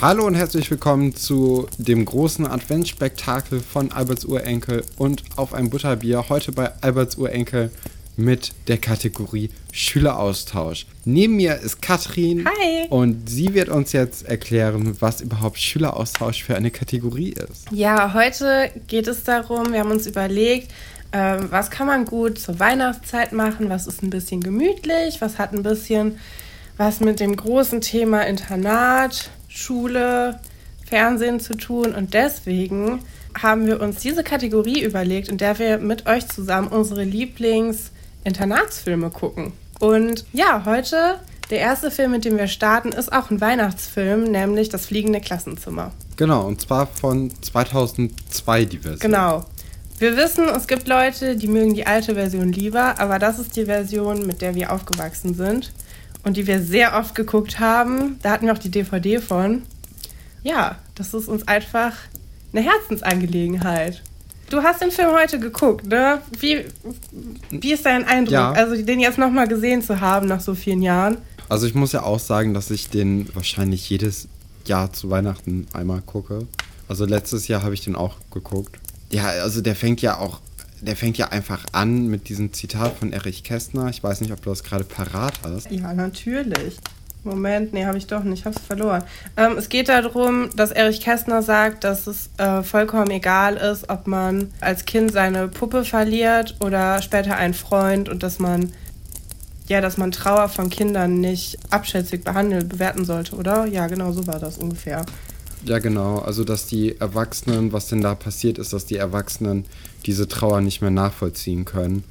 Hallo und herzlich willkommen zu dem großen Adventsspektakel von Alberts Urenkel und auf ein Butterbier. Heute bei Alberts Urenkel mit der Kategorie Schüleraustausch. Neben mir ist Katrin. Hi. Und sie wird uns jetzt erklären, was überhaupt Schüleraustausch für eine Kategorie ist. Ja, heute geht es darum, wir haben uns überlegt, äh, was kann man gut zur Weihnachtszeit machen, was ist ein bisschen gemütlich, was hat ein bisschen was mit dem großen Thema Internat, Schule, Fernsehen zu tun. Und deswegen haben wir uns diese Kategorie überlegt, in der wir mit euch zusammen unsere Lieblings-Internatsfilme gucken. Und ja, heute der erste Film, mit dem wir starten, ist auch ein Weihnachtsfilm, nämlich Das fliegende Klassenzimmer. Genau, und zwar von 2002 die Version. Genau. Wir wissen, es gibt Leute, die mögen die alte Version lieber, aber das ist die Version, mit der wir aufgewachsen sind und die wir sehr oft geguckt haben. Da hatten wir auch die DVD von. Ja, das ist uns einfach eine Herzensangelegenheit. Du hast den Film heute geguckt, ne? Wie, wie ist dein Eindruck? Ja. Also den jetzt nochmal gesehen zu haben nach so vielen Jahren. Also ich muss ja auch sagen, dass ich den wahrscheinlich jedes Jahr zu Weihnachten einmal gucke. Also letztes Jahr habe ich den auch geguckt. Ja, also der fängt ja auch, der fängt ja einfach an mit diesem Zitat von Erich Kästner. Ich weiß nicht, ob du das gerade parat hast. Ja, natürlich. Moment, nee, habe ich doch nicht, ich habe es verloren. Ähm, es geht darum, dass Erich Kästner sagt, dass es äh, vollkommen egal ist, ob man als Kind seine Puppe verliert oder später einen Freund und dass man ja, dass man Trauer von Kindern nicht abschätzig behandeln, bewerten sollte, oder? Ja, genau so war das ungefähr. Ja, genau. Also, dass die Erwachsenen, was denn da passiert ist, dass die Erwachsenen diese Trauer nicht mehr nachvollziehen können.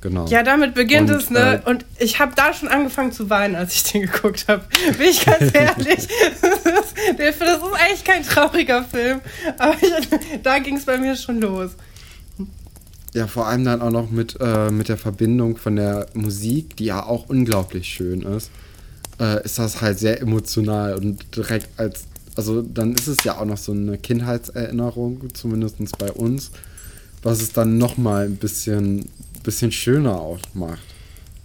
Genau. Ja, damit beginnt Und, es, ne? äh, Und ich habe da schon angefangen zu weinen, als ich den geguckt habe. Bin ich ganz ehrlich. das, ist, das ist eigentlich kein trauriger Film. Aber ich, da ging es bei mir schon los. Ja, vor allem dann auch noch mit, äh, mit der Verbindung von der Musik, die ja auch unglaublich schön ist, äh, ist das halt sehr emotional und direkt als, also dann ist es ja auch noch so eine Kindheitserinnerung, zumindest bei uns, was es dann nochmal ein bisschen, bisschen schöner auch macht.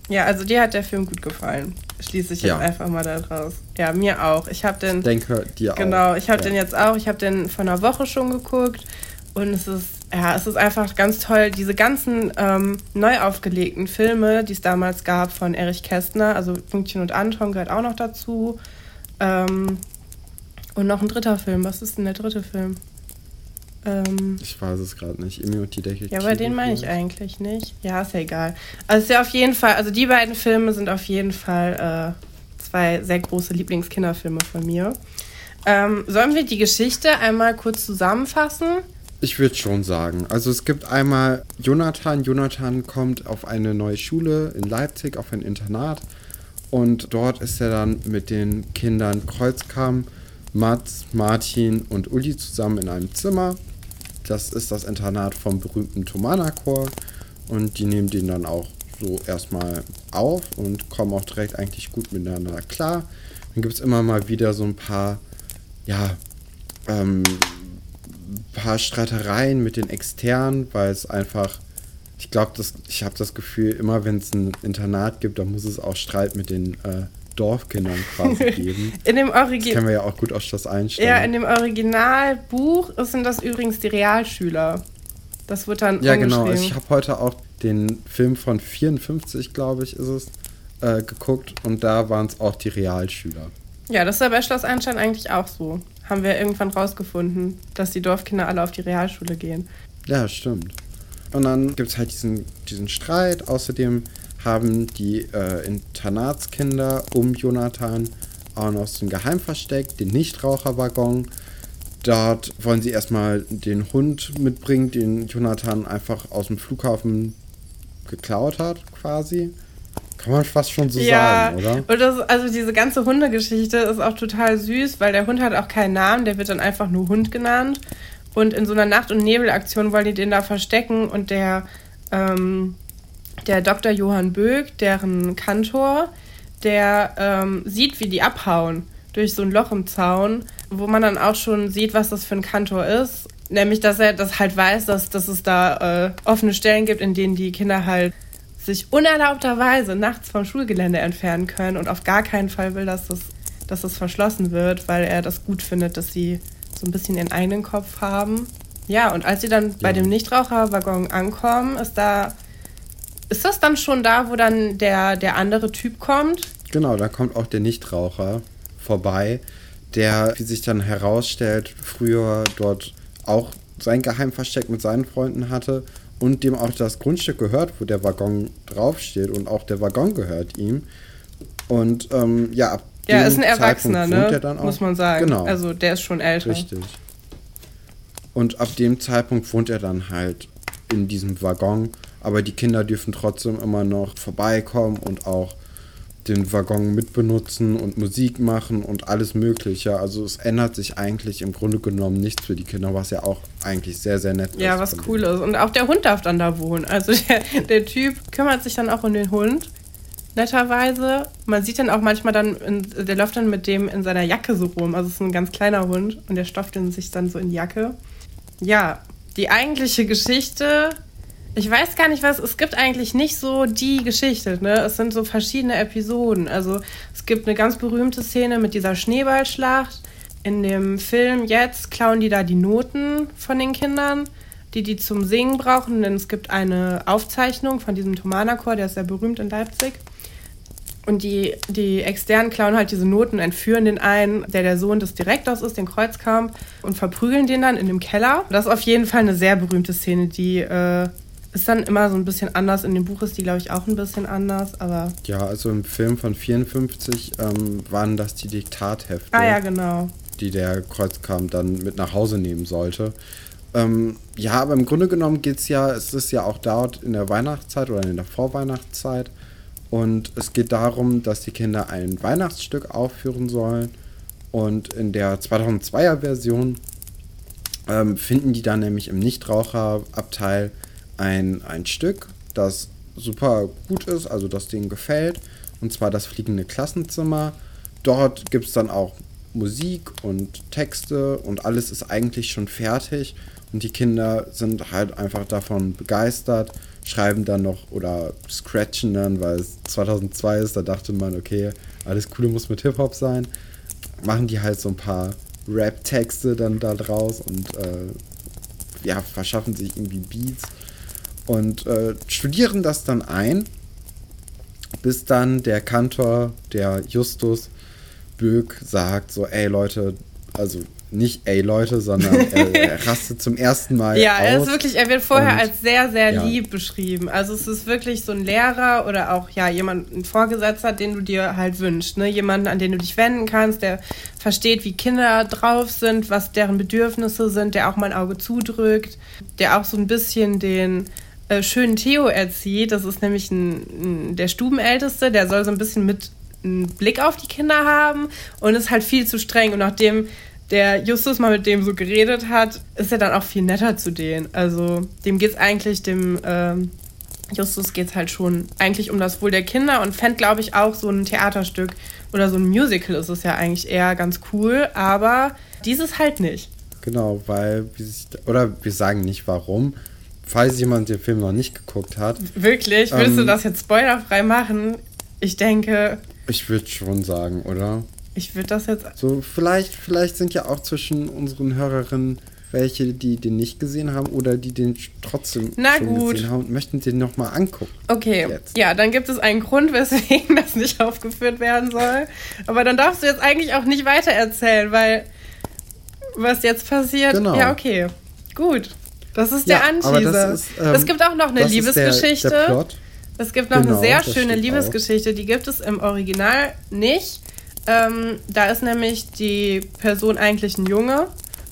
Ja, also dir hat der Film gut gefallen. Schließe ich jetzt Ja. einfach mal da draus. Ja, mir auch. Ich habe den. Ich denke, dir auch. Genau, ich habe ja. den jetzt auch. Ich habe den vor einer Woche schon geguckt. Und es ist, ja, es ist einfach ganz toll. Diese ganzen ähm, neu aufgelegten Filme, die es damals gab von Erich Kästner, also Pünktchen und Anton gehört auch noch dazu. Ähm, und noch ein dritter Film. Was ist denn der dritte Film? Ähm, Ich weiß es gerade nicht. Emi und die Detektive. ja, aber den meine ich eigentlich nicht. Ja, ist ja egal. Also ist ja auf jeden Fall, also die beiden Filme sind auf jeden Fall äh, zwei sehr große Lieblingskinderfilme von mir. Ähm, sollen wir die Geschichte einmal kurz zusammenfassen? Ich würde schon sagen. Also es gibt einmal Jonathan. Jonathan kommt auf eine neue Schule in Leipzig, auf ein Internat. Und dort ist er dann mit den Kindern Kreuzkamp, Mats, Martin und Uli zusammen in einem Zimmer. Das ist das Internat vom berühmten Thomanerchor. Und die nehmen den dann auch so erstmal auf und kommen auch direkt eigentlich gut miteinander klar. Dann gibt es immer mal wieder so ein paar, ja, ähm, paar Streitereien mit den Externen, weil es einfach, ich glaube, ich habe das Gefühl, immer wenn es ein Internat gibt, dann muss es auch Streit mit den äh, Dorfkindern quasi geben. In dem Das kennen wir ja auch gut aus das Einstellen. Ja, in dem Originalbuch sind das übrigens die Realschüler. Das wird dann ja genau. Also ich habe heute auch den Film von 54, glaube ich, ist es, äh, geguckt und da waren es auch die Realschüler. Ja, das ist ja bei Schloss Einstein eigentlich auch so. Haben wir irgendwann rausgefunden, dass die Dorfkinder alle auf die Realschule gehen. Ja, stimmt. Und dann gibt es halt diesen, diesen Streit. Außerdem haben die äh, Internatskinder um Jonathan auch noch so ein Geheimversteck, den Nichtraucherwaggon. Dort wollen sie erstmal den Hund mitbringen, den Jonathan einfach aus dem Flughafen geklaut hat, quasi. Kann man fast schon so sagen, oder? Und das, also diese ganze Hundegeschichte ist auch total süß, weil der Hund hat auch keinen Namen, der wird dann einfach nur Hund genannt. Und in so einer Nacht- und Nebelaktion wollen die den da verstecken und der, ähm, der Dr. Johann Böck, deren Kantor, der ähm, sieht, wie die abhauen durch so ein Loch im Zaun, wo man dann auch schon sieht, was das für ein Kantor ist. Nämlich, dass er das halt weiß, dass, dass es da äh, offene Stellen gibt, in denen die Kinder halt sich unerlaubterweise nachts vom Schulgelände entfernen können und auf gar keinen Fall will, dass das dass es verschlossen wird, weil er das gut findet, dass sie so ein bisschen ihren eigenen Kopf haben. Ja, und als sie dann ja. bei dem Nichtraucherwaggon ankommen, ist da. Ist das dann schon da, wo dann der, der andere Typ kommt? Genau, da kommt auch der Nichtraucher vorbei, der, wie sich dann herausstellt, früher dort auch sein Geheimversteck mit seinen Freunden hatte und dem auch das Grundstück gehört, wo der Waggon draufsteht und auch der Waggon gehört ihm. Und ähm, ja, ab ja, ist ein Erwachsener, ne? Muss man sagen. Genau. Also der ist schon älter. Richtig. Und ab dem Zeitpunkt wohnt er dann halt in diesem Waggon. Aber die Kinder dürfen trotzdem immer noch vorbeikommen und auch den Waggon mitbenutzen und Musik machen und alles Mögliche. Also es ändert sich eigentlich im Grunde genommen nichts für die Kinder, was ja auch eigentlich sehr, sehr nett ja, ist. Ja, was cool ist. Und auch der Hund darf dann da wohnen. Also der, der Typ kümmert sich dann auch um den Hund netterweise. Man sieht dann auch manchmal dann, in, der läuft dann mit dem in seiner Jacke so rum. Also es ist ein ganz kleiner Hund und der stopft ihn sich dann so in die Jacke. Ja, die eigentliche Geschichte, ich weiß gar nicht was, es gibt eigentlich nicht so die Geschichte, ne? Es sind so verschiedene Episoden. Also es gibt eine ganz berühmte Szene mit dieser Schneeballschlacht. In dem Film jetzt klauen die da die Noten von den Kindern die die zum Singen brauchen, denn es gibt eine Aufzeichnung von diesem Thomanerchor, der ist sehr berühmt in Leipzig. Und die, die Externen klauen halt diese Noten, entführen den einen, der der Sohn des Direktors ist, den Kreuzkamp, und verprügeln den dann in dem Keller. Das ist auf jeden Fall eine sehr berühmte Szene, die äh, ist dann immer so ein bisschen anders. In dem Buch ist die, glaube ich, auch ein bisschen anders, aber... Ja, also im Film von 54 ähm, waren das die Diktathefte. Ah ja, genau. Die der Kreuzkamp dann mit nach Hause nehmen sollte. Ähm, ja, aber im Grunde genommen geht es ja, es ist ja auch dort in der Weihnachtszeit oder in der Vorweihnachtszeit und es geht darum, dass die Kinder ein Weihnachtsstück aufführen sollen. Und in der 2002er Version ähm, finden die dann nämlich im Nichtraucherabteil ein, ein Stück, das super gut ist, also das denen gefällt. Und zwar das fliegende Klassenzimmer. Dort gibt es dann auch Musik und Texte und alles ist eigentlich schon fertig. Und die Kinder sind halt einfach davon begeistert schreiben dann noch oder scratchen dann, weil es 2002 ist, da dachte man, okay, alles Coole muss mit Hip-Hop sein. Machen die halt so ein paar Rap-Texte dann da draus und äh, ja, verschaffen sich irgendwie Beats und äh, studieren das dann ein, bis dann der Kantor, der Justus Böck, sagt so, ey Leute, also nicht ey Leute, sondern er, er rastet zum ersten Mal. Ja, aus er ist wirklich, er wird vorher als sehr, sehr ja. lieb beschrieben. Also es ist wirklich so ein Lehrer oder auch ja jemand, ein Vorgesetzter, den du dir halt wünschst. Ne? Jemanden, an den du dich wenden kannst, der versteht, wie Kinder drauf sind, was deren Bedürfnisse sind, der auch mal ein Auge zudrückt, der auch so ein bisschen den äh, schönen Theo erzieht. Das ist nämlich ein, ein, der Stubenälteste, der soll so ein bisschen mit einen Blick auf die Kinder haben und ist halt viel zu streng. Und nachdem der Justus mal mit dem so geredet hat, ist er dann auch viel netter zu denen. Also dem geht es eigentlich, dem ähm, Justus es halt schon eigentlich um das Wohl der Kinder und fände, glaube ich, auch so ein Theaterstück oder so ein Musical ist es ja eigentlich eher ganz cool, aber dieses halt nicht. Genau, weil, oder wir sagen nicht warum, falls jemand den Film noch nicht geguckt hat. Wirklich? Willst ähm, du das jetzt spoilerfrei machen? Ich denke. Ich würde schon sagen, oder? Ich würde das jetzt. So, vielleicht, vielleicht sind ja auch zwischen unseren Hörerinnen welche, die den nicht gesehen haben oder die den trotzdem Na schon gut. gesehen haben und möchten den nochmal angucken. Okay. Jetzt. Ja, dann gibt es einen Grund, weswegen das nicht aufgeführt werden soll. Aber dann darfst du jetzt eigentlich auch nicht weiter erzählen, weil was jetzt passiert. Genau. Ja, okay. Gut. Das ist der ja, Anteaser. Ähm, es gibt auch noch eine Liebesgeschichte. Der, der es gibt noch genau, eine sehr schöne Liebesgeschichte, auch. die gibt es im Original nicht. Ähm, da ist nämlich die Person eigentlich ein Junge,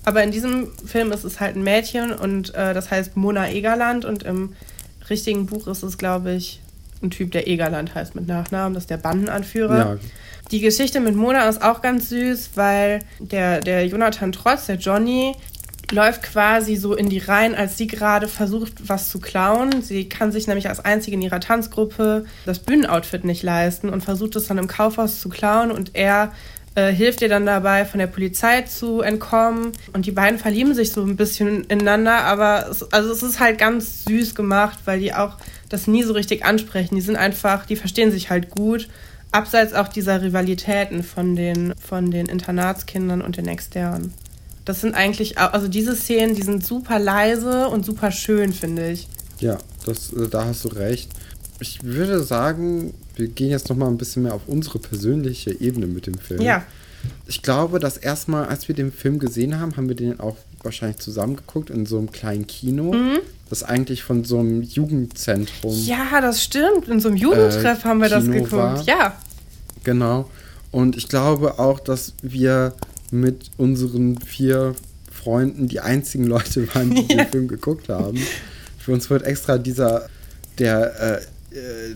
aber in diesem Film ist es halt ein Mädchen und äh, das heißt Mona Egerland und im richtigen Buch ist es, glaube ich, ein Typ, der Egerland heißt mit Nachnamen, das ist der Bandenanführer. Ja. Die Geschichte mit Mona ist auch ganz süß, weil der, der Jonathan Trotz, der Johnny, läuft quasi so in die Reihen, als sie gerade versucht, was zu klauen. Sie kann sich nämlich als einzige in ihrer Tanzgruppe das Bühnenoutfit nicht leisten und versucht es dann im Kaufhaus zu klauen und er äh, hilft ihr dann dabei, von der Polizei zu entkommen. Und die beiden verlieben sich so ein bisschen ineinander, aber es, also es ist halt ganz süß gemacht, weil die auch das nie so richtig ansprechen. Die sind einfach, die verstehen sich halt gut. abseits auch dieser Rivalitäten von den, von den Internatskindern und den Externen. Das sind eigentlich, also diese Szenen, die sind super leise und super schön, finde ich. Ja, das, äh, da hast du recht. Ich würde sagen, wir gehen jetzt noch mal ein bisschen mehr auf unsere persönliche Ebene mit dem Film. Ja. Ich glaube, dass erstmal, als wir den Film gesehen haben, haben wir den auch wahrscheinlich zusammengeguckt in so einem kleinen Kino, mhm. das eigentlich von so einem Jugendzentrum. Ja, das stimmt. In so einem Jugendtreff äh, haben wir Kino das geguckt. War. Ja. Genau. Und ich glaube auch, dass wir mit unseren vier Freunden die einzigen Leute waren, die ja. den Film geguckt haben. Für uns wird extra dieser, der, äh, äh,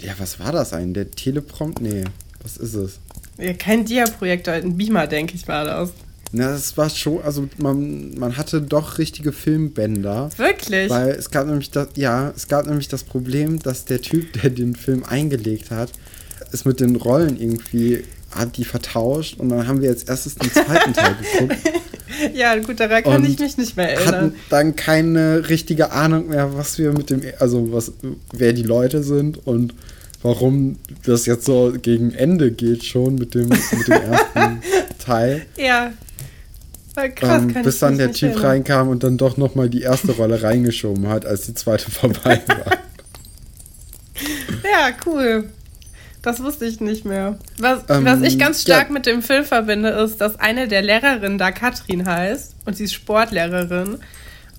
ja, was war das eigentlich? Der Teleprompt? Nee, was ist es? Ja, kein Dia-Projektor, ein Beamer, denke ich, war das. Na, das war schon, also man, man hatte doch richtige Filmbänder. Wirklich? Weil es gab nämlich das, ja, es gab nämlich das Problem, dass der Typ, der den Film eingelegt hat, ist mit den Rollen irgendwie, hat die vertauscht und dann haben wir als erstes den zweiten Teil geguckt. Ja, gut, daran kann ich mich nicht mehr erinnern. Hatten dann keine richtige Ahnung mehr, was wir mit dem, also was, wer die Leute sind und warum das jetzt so gegen Ende geht schon mit dem, mit dem ersten Teil. Ja. Krass, ähm, bis dann der Typ reinkam und dann doch nochmal die erste Rolle reingeschoben hat, als die zweite vorbei war. ja, cool. Das wusste ich nicht mehr. Was, ähm, was ich ganz stark ja. mit dem Film verbinde, ist, dass eine der Lehrerinnen da Katrin heißt und sie ist Sportlehrerin.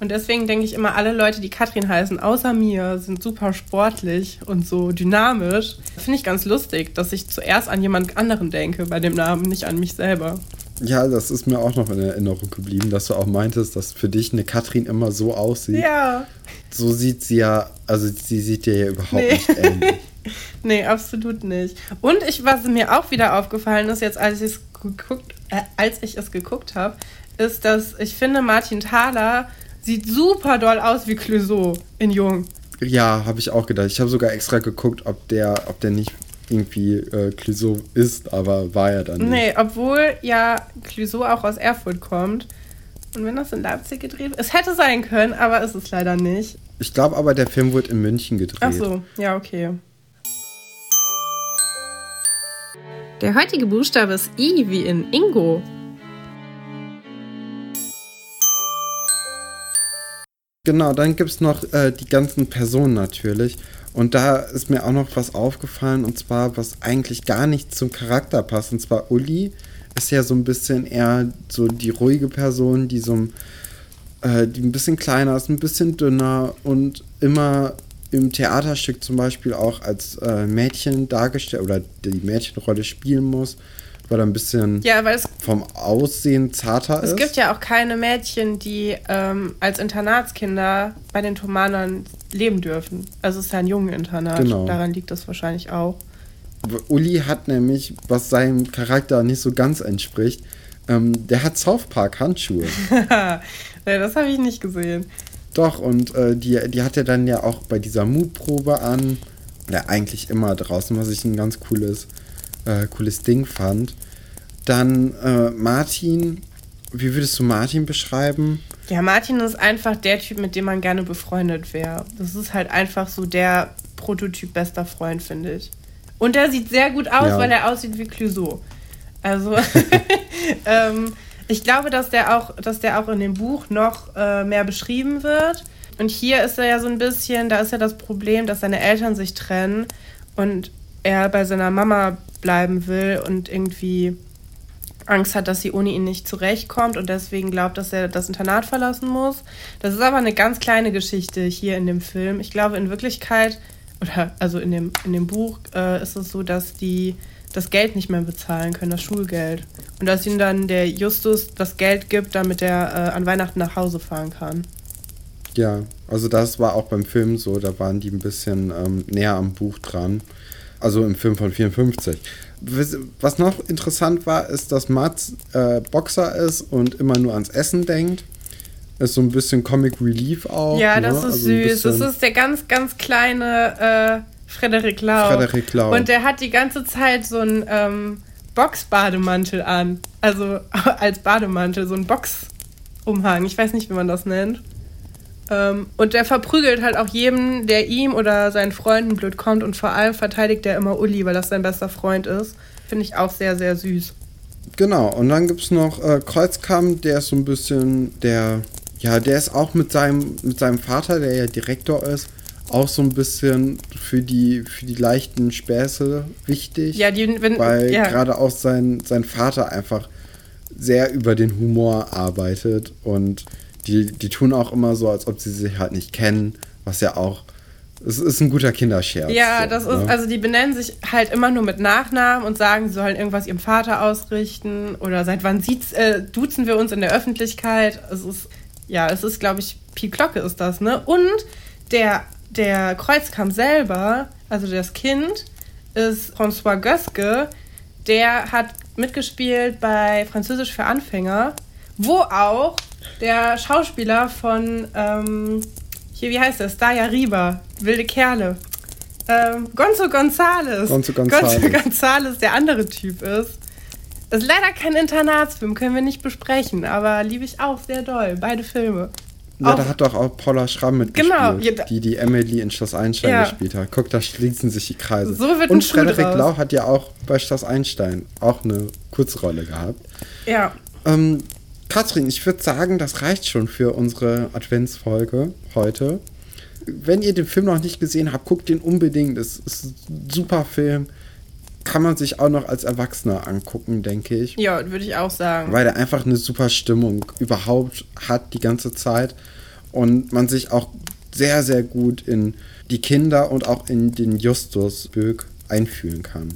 Und deswegen denke ich immer, alle Leute, die Katrin heißen, außer mir, sind super sportlich und so dynamisch. Finde ich ganz lustig, dass ich zuerst an jemand anderen denke bei dem Namen, nicht an mich selber. Ja, das ist mir auch noch in Erinnerung geblieben, dass du auch meintest, dass für dich eine Katrin immer so aussieht. Ja. So sieht sie ja, also sie sieht dir ja überhaupt nee. nicht ähnlich. nee, absolut nicht. Und ich, was mir auch wieder aufgefallen ist, jetzt als, äh, als ich es geguckt habe, ist, dass ich finde, Martin Thaler sieht super doll aus wie Clouseau in Jung. Ja, habe ich auch gedacht. Ich habe sogar extra geguckt, ob der, ob der nicht irgendwie äh, Clouseau ist, aber war er dann nicht. Nee, obwohl ja Clouseau auch aus Erfurt kommt. Und wenn das in Leipzig gedreht wird, es hätte sein können, aber ist es leider nicht. Ich glaube aber, der Film wird in München gedreht. Ach so, ja, okay. Der heutige Buchstabe ist I wie in Ingo. Genau, dann gibt es noch äh, die ganzen Personen natürlich. Und da ist mir auch noch was aufgefallen, und zwar, was eigentlich gar nicht zum Charakter passt. Und zwar Uli ist ja so ein bisschen eher so die ruhige Person, die so äh, die ein bisschen kleiner ist, ein bisschen dünner und immer im Theaterstück zum Beispiel auch als äh, Mädchen dargestellt oder die Mädchenrolle spielen muss, weil er ein bisschen ja, weil es, vom Aussehen zarter es ist. Es gibt ja auch keine Mädchen, die ähm, als Internatskinder bei den Thomanern leben dürfen. Also es ist ja ein Jungeninternat, genau. daran liegt das wahrscheinlich auch. Uli hat nämlich, was seinem Charakter nicht so ganz entspricht, ähm, der hat South Park Handschuhe. ja, das habe ich nicht gesehen. Doch, und äh, die, die hat er dann ja auch bei dieser Mutprobe an. Ja, eigentlich immer draußen, was ich ein ganz cooles, äh, cooles Ding fand. Dann äh, Martin. Wie würdest du Martin beschreiben? Ja, Martin ist einfach der Typ, mit dem man gerne befreundet wäre. Das ist halt einfach so der Prototyp bester Freund, finde ich. Und er sieht sehr gut aus, ja. weil er aussieht wie Clouseau. Also, ähm, ich glaube, dass der auch, dass der auch in dem Buch noch äh, mehr beschrieben wird. Und hier ist er ja so ein bisschen, da ist ja das Problem, dass seine Eltern sich trennen und er bei seiner Mama bleiben will und irgendwie Angst hat, dass sie ohne ihn nicht zurechtkommt und deswegen glaubt, dass er das Internat verlassen muss. Das ist aber eine ganz kleine Geschichte hier in dem Film. Ich glaube, in Wirklichkeit, oder also in dem, in dem Buch, äh, ist es so, dass die das Geld nicht mehr bezahlen können, das Schulgeld. Und dass ihnen dann der Justus das Geld gibt, damit er äh, an Weihnachten nach Hause fahren kann. Ja, also das war auch beim Film so, da waren die ein bisschen ähm, näher am Buch dran. Also im Film von 54. Was noch interessant war, ist, dass Mats äh, Boxer ist und immer nur ans Essen denkt. Ist so ein bisschen Comic Relief auch. Ja, das ne? ist also süß. Das ist der ganz, ganz kleine äh, Frederik Lau. Frederik Lau. Und der hat die ganze Zeit so einen ähm, Boxbademantel an. Also als Bademantel, so ein Boxumhang. Ich weiß nicht, wie man das nennt. Ähm, und der verprügelt halt auch jedem, der ihm oder seinen Freunden blöd kommt. Und vor allem verteidigt er immer Uli, weil das sein bester Freund ist. Finde ich auch sehr, sehr süß. Genau, und dann gibt es noch äh, Kreuzkamm, der ist so ein bisschen der, ja, der ist auch mit seinem, mit seinem Vater, der ja Direktor ist, auch so ein bisschen für die, für die leichten Späße wichtig. Ja, die, wenn, weil ja. gerade auch sein, sein Vater einfach sehr über den Humor arbeitet und die, die tun auch immer so, als ob sie sich halt nicht kennen, was ja auch es ist ein guter Kinderscherz. Ja, so, das ne? ist, also die benennen sich halt immer nur mit Nachnamen und sagen, sie sollen irgendwas ihrem Vater ausrichten oder seit wann sieht's, äh, duzen wir uns in der Öffentlichkeit. Es ist, ja, es ist, glaube ich, Pi Glocke ist das, ne? Und der, der Kreuzkampf selber, also das Kind, ist François Göske, der hat mitgespielt bei Französisch für Anfänger, wo auch der Schauspieler von ähm, hier, wie heißt das? Daya Riba, wilde Kerle. Ähm, Gonzo Gonzales. Gonzo Gonzales. Gonzo Gonzales, der andere Typ ist. Ist leider kein Internatsfilm, können wir nicht besprechen, aber liebe ich auch sehr doll. Beide Filme. Ja, da hat doch auch Paula Schramm mitgespielt, Genau, ja, die die Emily in Schloss Einstein Ja. gespielt hat. Guck, da schließen sich die Kreise. So wird Und Frederik. Lau hat ja auch bei Schloss Einstein auch eine Kurzrolle gehabt. Ja. Ähm, Katrin, ich würde sagen, das reicht schon für unsere Adventsfolge heute. Wenn ihr den Film noch nicht gesehen habt, guckt den unbedingt. Es ist ein super Film. Kann man sich auch noch als Erwachsener angucken, denke ich. Ja, würde ich auch sagen. Weil er einfach eine super Stimmung überhaupt hat die ganze Zeit. Und man sich auch sehr, sehr gut in die Kinder und auch in den Justus Böck einfühlen kann.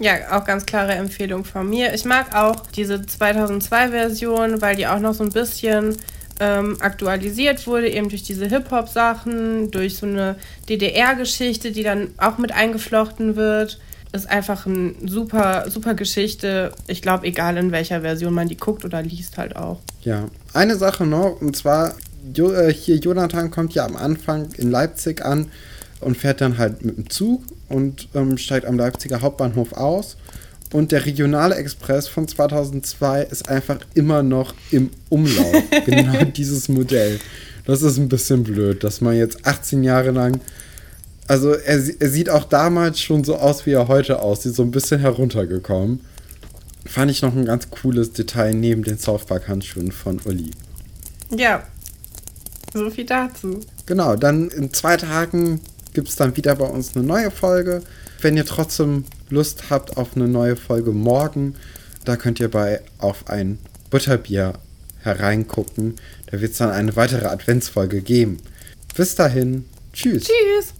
Ja, auch ganz klare Empfehlung von mir. Ich mag auch diese 2002-Version, weil die auch noch so ein bisschen ähm, aktualisiert wurde, eben durch diese Hip-Hop-Sachen, durch so eine DDR-Geschichte, die dann auch mit eingeflochten wird. Ist einfach eine super, super Geschichte. Ich glaube, egal in welcher Version man die guckt oder liest, halt auch. Ja, eine Sache noch, und zwar jo, äh, hier Jonathan kommt ja am Anfang in Leipzig an und fährt dann halt mit dem Zug und ähm, steigt am Leipziger Hauptbahnhof aus. Und der Regionale Express von 2002 ist einfach immer noch im Umlauf. genau dieses Modell. Das ist ein bisschen blöd, dass man jetzt 18 Jahre lang. Also, er, er sieht auch damals schon so aus, wie er heute aussieht, so ein bisschen heruntergekommen. Fand ich noch ein ganz cooles Detail neben den South Park Handschuhen von Uli. Ja, so viel dazu. Genau, dann in zwei Tagen gibt es dann wieder bei uns eine neue Folge. Wenn ihr trotzdem Lust habt auf eine neue Folge morgen, da könnt ihr bei auf ein Butterbier hereingucken. Da wird es dann eine weitere Adventsfolge geben. Bis dahin, tschüss. Tschüss!